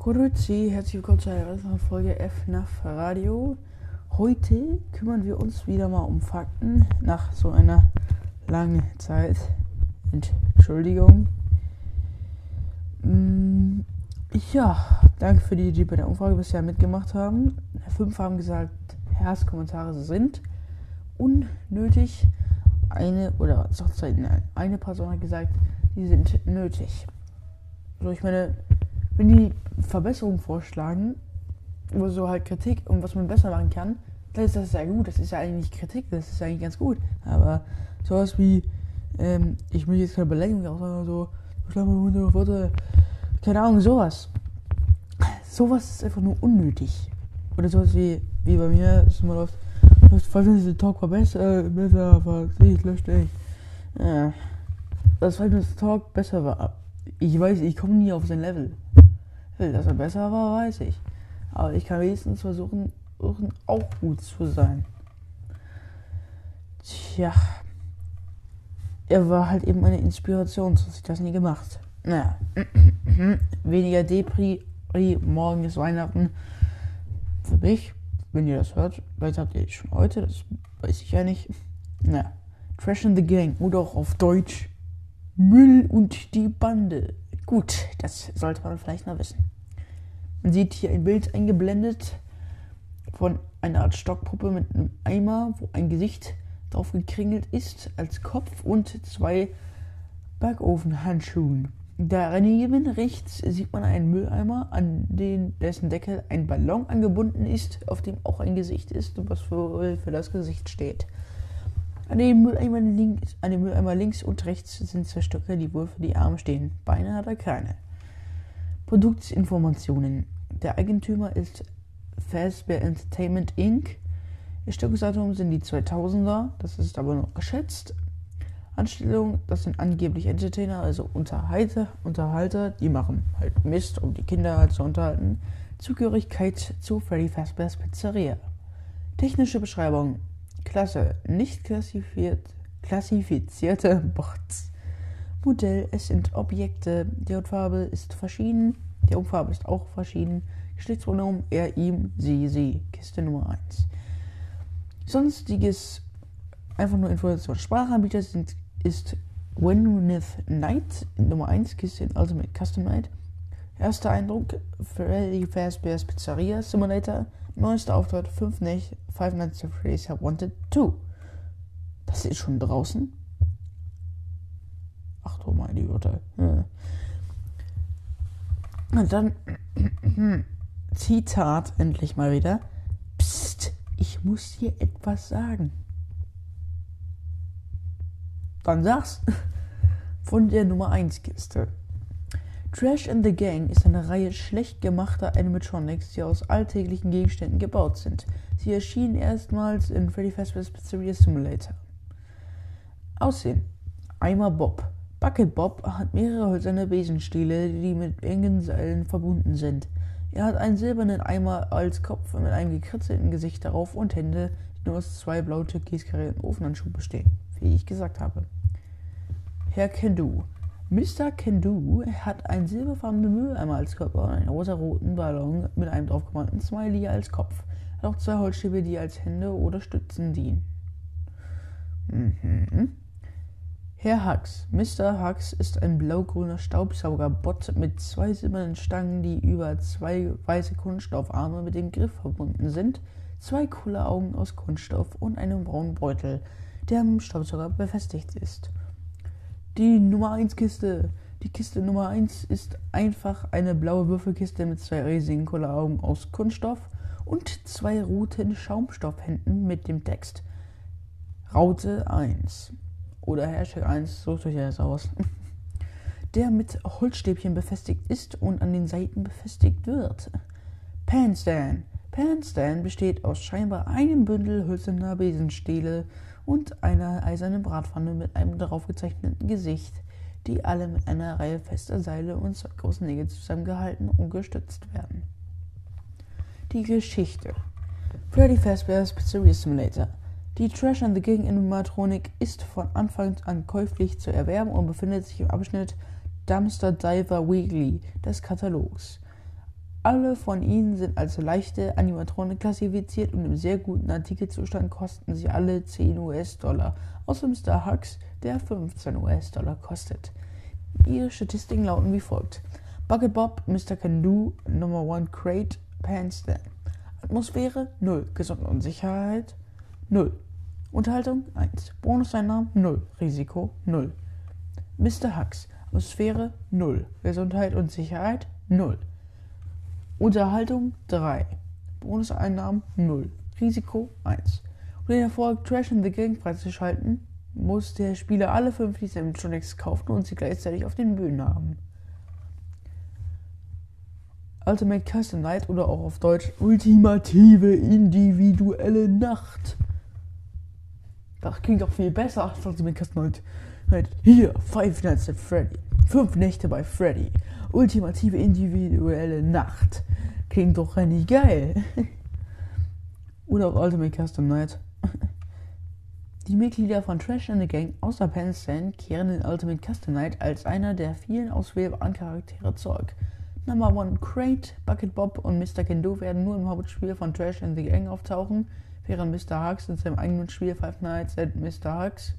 Grüezi, herzlich willkommen zu einer weiteren Folge FNAF Radio. Heute kümmern wir uns wieder mal um Fakten nach so einer langen Zeit. Entschuldigung. Mm, Ja, danke für die, die bei der Umfrage bisher mitgemacht haben. Fünf haben gesagt, Herzkommentare sind unnötig. Eine oder nein, eine Person hat gesagt, die sind nötig. So, ich meine, wenn die Verbesserungen vorschlagen, oder so halt Kritik und was man besser machen kann, dann ist das ja gut. Das ist ja eigentlich Kritik, das ist eigentlich ganz gut. Aber sowas wie, ähm, ich will jetzt keine Beleidigung aussagen oder so, schlamme Worte, keine Ahnung, sowas. Sowas ist einfach nur unnötig. Oder sowas wie, wie bei mir, es immer läuft, falls der Talk war besser, äh, besser war, ich löschte ich. Ja. Das falls Talk besser war. Ich weiß, ich komme nie auf sein Level. Dass er besser war, weiß ich. Aber ich kann wenigstens versuchen, versuchen auch gut zu sein. Tja. Er war halt eben eine Inspiration, sonst hätte ich das nie gemacht. Naja. Weniger Depri, morgen ist Weihnachten. Für mich, wenn ihr das hört, vielleicht habt ihr es schon heute, das weiß ich ja nicht. Naja. Trash in the Gang oder auch auf Deutsch Müll und die Bande. Gut, das sollte man vielleicht mal wissen. Man sieht hier ein Bild eingeblendet von einer Art Stockpuppe mit einem Eimer, wo ein Gesicht drauf gekringelt ist als Kopf und zwei Backofenhandschuhen. Daneben rechts sieht man einen Mülleimer, an den dessen Deckel ein Ballon angebunden ist, auf dem auch ein Gesicht ist, was für, für das Gesicht steht. An dem, Mülleimer links, an dem Mülleimer links und rechts sind zwei Stöcke, die wohl für die Arme stehen. Beine hat er keine. Produktinformationen. Der Eigentümer ist Fazbear Entertainment Inc. Erstellungsdatum sind die 2000er, das ist aber noch geschätzt. Anstellung, das sind angeblich Entertainer, also Unterhalter, Unterhalter, die machen halt Mist, um die Kinder halt zu unterhalten. Zugehörigkeit zu Freddy Fazbear's Pizzeria. Technische Beschreibung. Klasse, nicht klassifiziert, klassifizierte Bots. Modell, es sind Objekte. Die Hautfarbe ist verschieden. Die Augenfarbe ist auch verschieden. Geschlechtspronomen er, ihm, sie, sie. Kiste Nummer 1. Sonstiges, einfach nur Information. Sprachanbieter sind, ist Wenwith Knight, Nummer 1, Kiste in Ultimate Custom Night. Erster Eindruck, Freddy Fazbear's Pizzeria Simulator. Neuester Auftritt, 5 Night, Five Nights at Freddy's Have Wanted 2. Das ist schon draußen? Ach du meine Güte. Ja. Und dann Zitat endlich mal wieder. Psst, ich muss dir etwas sagen. Dann sag's. Von der Nummer 1 Kiste. Trash and the Gang ist eine Reihe schlecht gemachter Animatronics, die aus alltäglichen Gegenständen gebaut sind. Sie erschienen erstmals in Freddy Fazbear's Pizzeria Simulator. Aussehen. Eimer Bob. Bucket Bob hat mehrere hölzerne Besenstiele, die mit engen Seilen verbunden sind. Er hat einen silbernen Eimer als Kopf mit einem gekritzelten Gesicht darauf und Hände, die nur aus zwei blau türkis karierten Ofenhandschuhen bestehen, wie ich gesagt habe. Herr Kendu. Mr. Kendu hat einen silberfarbenen Mülleimer als Körper und einen rosa-roten Ballon mit einem draufgemalten Smiley als Kopf. Er hat auch zwei Holzstäbe, die als Hände oder Stützen dienen. Mhm. Herr Hux. Mr. Hux ist ein blau-grüner Staubsaugerbot mit zwei silbernen Stangen, die über zwei weiße Kunststoffarme mit dem Griff verbunden sind, zwei coole Augen aus Kunststoff und einem braunen Beutel, der am Staubsauger befestigt ist. Die Nummer 1 Kiste. Die Kiste Nummer 1 ist einfach eine blaue Würfelkiste mit zwei riesigen Kohleaugen aus Kunststoff und zwei roten Schaumstoffhänden mit dem Text Raute 1 oder Hashtag 1, sucht euch das aus. Der mit Holzstäbchen befestigt ist und an den Seiten befestigt wird. Panstan. Panstan besteht aus scheinbar einem Bündel hölzerner Besenstiele und einer eisernen Bratpfanne mit einem darauf gezeichneten Gesicht, die alle mit einer Reihe fester Seile und zwei großen Nägel zusammengehalten und gestützt werden. Die Geschichte Freddy Fazbear's Pizzeria Simulator die Trash and the Gang Animatronik ist von Anfang an käuflich zu erwerben und befindet sich im Abschnitt Dumpster Diver Weekly des Katalogs. Alle von ihnen sind als leichte Animatronik klassifiziert und im sehr guten Artikelzustand kosten sie alle 10 US-Dollar, außer Mr. Hux, der 15 US-Dollar kostet. Ihre Statistiken lauten wie folgt. Bucket Bob, Mr. Can Do, Number One Crate, Panstan. Atmosphäre 0, Gesundheit und Sicherheit 0. Unterhaltung 1. Bonuseinnahmen 0, Risiko 0. Mr. Hux, Atmosphäre 0, Gesundheit und Sicherheit 0. Unterhaltung 3. Bonuseinnahmen 0. Risiko 1. Um den Erfolg Trash in the Gang freizuschalten, muss der Spieler alle 50 Animatronics kaufen und sie gleichzeitig auf den Bühnen haben. Ultimate Custom Night oder auch auf Deutsch Ultimative individuelle Nacht. Das klingt doch viel besser als Ultimate Custom Night. Hier, Five Nights at Freddy. Fünf Nächte bei Freddy. Ultimative individuelle Nacht. Klingt doch richtig geil. oder auch Ultimate Custom Night. Die Mitglieder von Trash in the Gang außer Penn kehren in Ultimate Custom Night als einer der vielen auswählbaren Charaktere zurück. Number One Crate, Bucket Bob und Mr. Kendo werden nur im Hauptspiel von Trash in the Gang auftauchen, während Mr. Hux in seinem eigenen Spiel Five Nights at Mr. Hux,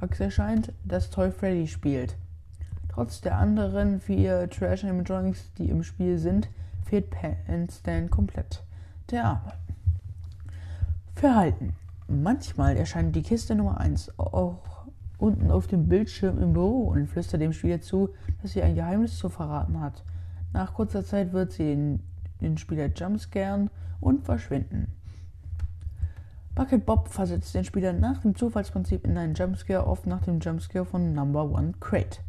Hux erscheint, das Toy Freddy spielt. Trotz der anderen vier Trash Animatronics, die im Spiel sind, fehlt Pan Stan komplett. Der Arme. Verhalten. Manchmal erscheint die Kiste Nummer 1 auch unten auf dem Bildschirm im Büro und flüstert dem Spieler zu, dass sie ein Geheimnis zu verraten hat. Nach kurzer Zeit wird sie den, den Spieler jumpscaren und verschwinden. Bucket Bob versetzt den Spieler nach dem Zufallsprinzip in einen Jumpscare, oft nach dem Jumpscare von Number One Crate.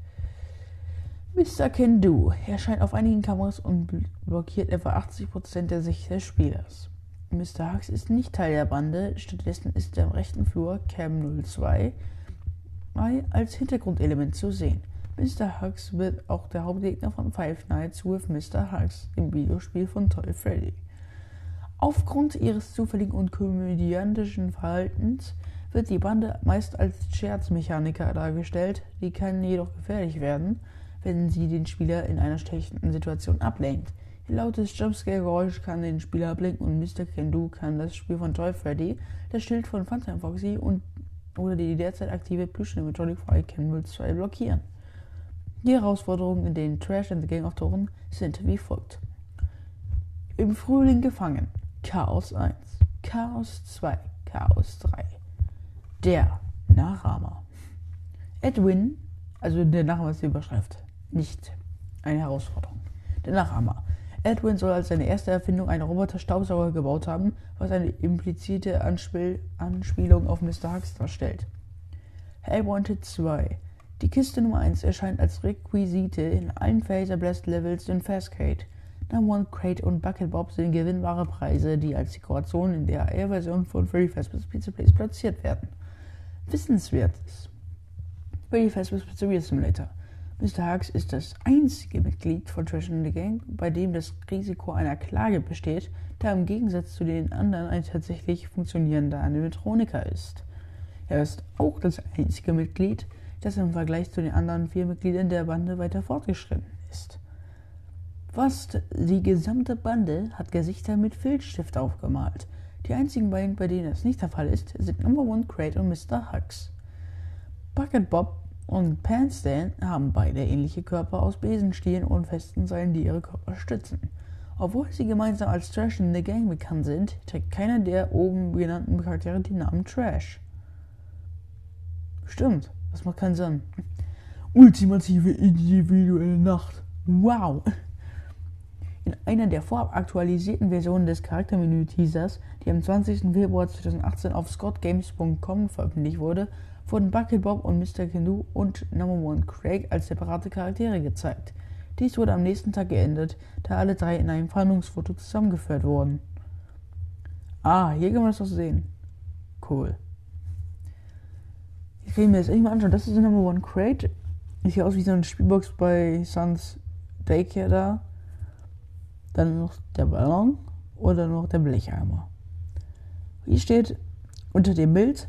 Mr. Can Do erscheint auf einigen Kameras und blockiert etwa 80% der Sicht des Spielers. Mr. Hux ist nicht Teil der Bande, stattdessen ist der im rechten Flur Cam 02 als Hintergrundelement zu sehen. Mr. Hux wird auch der Hauptgegner von Five Nights with Mr. Hux im Videospiel von Toy Freddy. Aufgrund ihres zufälligen und komödiantischen Verhaltens wird die Bande meist als Scherzmechaniker dargestellt, die können jedoch gefährlich werden, wenn sie den Spieler in einer schlechten Situation ablenkt. Ihr lautes Jumpscare-Geräusch kann den Spieler ablenken und Mr. Kendu kann das Spiel von Toy Freddy, das Schild von Funtime Foxy und oder die derzeit aktive Plüsch-Animatronic Fire Cannibal 2 blockieren. Die Herausforderungen, in denen Trash and the Gang auftauchen, sind wie folgt. Im Frühling gefangen. Chaos 1. Chaos 2. Chaos 3. Der Nachahmer. Edwin, also der Nachahmer ist die Überschrift, nicht eine Herausforderung. Der Nachahmer. Edwin soll als seine erste Erfindung einen Roboter-Staubsauger gebaut haben, was eine implizite Anspiel Anspielung auf Mr. Hux darstellt. Hey Wanted 2 Die Kiste Nummer 1 erscheint als Requisite in allen Phaser Blast Levels in Fastcade. Number One Crate und Bucket Bob sind gewinnbare Preise, die als Dekoration in der AR-Version von Freddy Fazbear's Pizza Place platziert werden. Wissenswertes Freddy Fazbear's Pizzeria Simulator Mr. Hux ist das einzige Mitglied von Trash in the Gang, bei dem das Risiko einer Klage besteht, da im Gegensatz zu den anderen ein tatsächlich funktionierender Animatroniker ist. Er ist auch das einzige Mitglied, das im Vergleich zu den anderen vier Mitgliedern der Bande weiter fortgeschritten ist. Fast die gesamte Bande hat Gesichter mit Filzstift aufgemalt. Die einzigen beiden, bei denen das nicht der Fall ist, sind Number One Crate und Mr. Hux. Bucket Bob und Panstan haben beide ähnliche Körper aus Besenstielen und festen Seilen, die ihre Körper stützen. Obwohl sie gemeinsam als Trash in the Gang bekannt sind, trägt keiner der oben genannten Charaktere den Namen Trash. Stimmt, das macht keinen Sinn. Ultimative individuelle Nacht. Wow! In einer der vorab aktualisierten Versionen des Charaktermenü-Teasers, die am 20. Februar 2018 auf scottgames.com veröffentlicht wurde, wurden Bucket Bob und Mr. Canoe und Number One Craig als separate Charaktere gezeigt. Dies wurde am nächsten Tag geändert, da alle drei in einem Fahndungsfoto zusammengeführt wurden. Ah, hier kann man das doch sehen. Cool. Ich will mir das echt mal anschauen. Das ist Number One Crate. Sieht aus wie so eine Spielbox bei Suns Daycare da. Dann noch der Ballon oder noch der Blecheimer. Hier steht unter dem Bild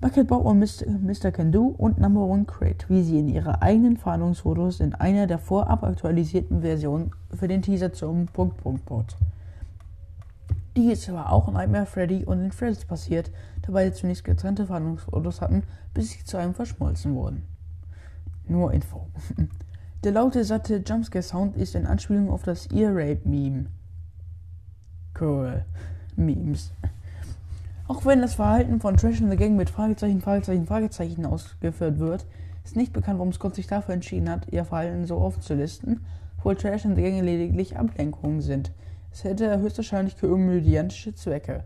Bucket Bob und Mr. Can Do und Number One Crate, wie sie in ihrer eigenen Fahndungsfotos in einer der vorab aktualisierten Versionen für den Teaser zum Punkt Punkt Punkt. Dies war auch Nightmare Freddy und den Freddy's passiert, da beide zunächst getrennte Fahndungsfotos hatten, bis sie zu einem verschmolzen wurden. Nur Info. Der laute, satte Jumpscare-Sound ist in Anspielung auf das Ear Rape-Meme. Cool. Memes. Auch wenn das Verhalten von Trash in the Gang mit Fragezeichen, Fragezeichen, Fragezeichen ausgeführt wird, ist nicht bekannt, warum Scott sich dafür entschieden hat, ihr Verhalten so aufzulisten, obwohl Trash in the Gang lediglich Ablenkungen sind. Es hätte höchstwahrscheinlich komödiantische Zwecke.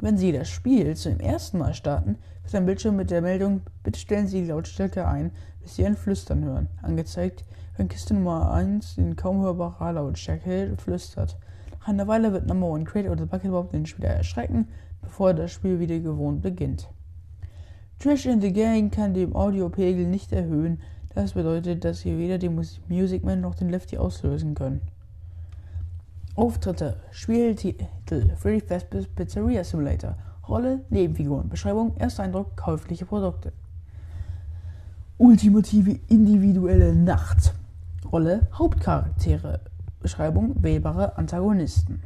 Wenn Sie das Spiel zum ersten Mal starten, wird ein Bildschirm mit der Meldung Bitte stellen Sie die Lautstärke ein, bis Sie ein Flüstern hören, angezeigt, wenn Kiste Nummer 1 in kaum hörbarer Lautstärke flüstert. Nach einer Weile wird Number One Crate oder Bucket Bob den Spieler erschrecken, bevor das Spiel wie gewohnt beginnt. Trash in the Gang kann den Audiopegel nicht erhöhen, das bedeutet, dass Sie weder den Music Man noch den Lefty auslösen können. Auftritte, Spieltitel, Freddy Fazbear's Pizzeria Simulator, Rolle, Nebenfiguren, Beschreibung, erster Eindruck, käufliche Produkte. Ultimative individuelle Nacht. Rolle, Hauptcharaktere, Beschreibung, wählbare Antagonisten.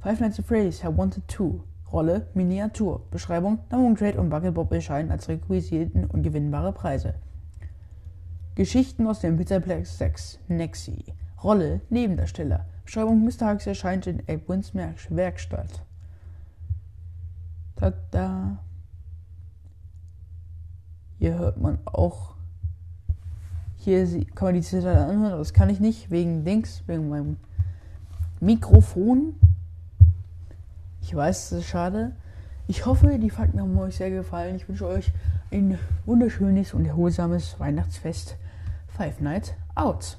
Five Nights at Freddy's Have Wanted 2. Rolle, Miniatur. Beschreibung, Namun Trade und Bucket Bob erscheinen als Requisiten und gewinnbare Preise. Geschichten aus dem Pizzaplex 6. Nexi. Rolle, Nebendarsteller. Beschreibung Mr. Hugs erscheint in Edwins Werkstatt. Tada. Hier hört man auch. Hier kann man die Zitate anhören, das kann ich nicht, wegen Dings, wegen meinem Mikrofon. Ich weiß, es ist schade. Ich hoffe, die Fakten haben euch sehr gefallen. Ich wünsche euch ein wunderschönes und erholsames Weihnachtsfest. Five Nights Out.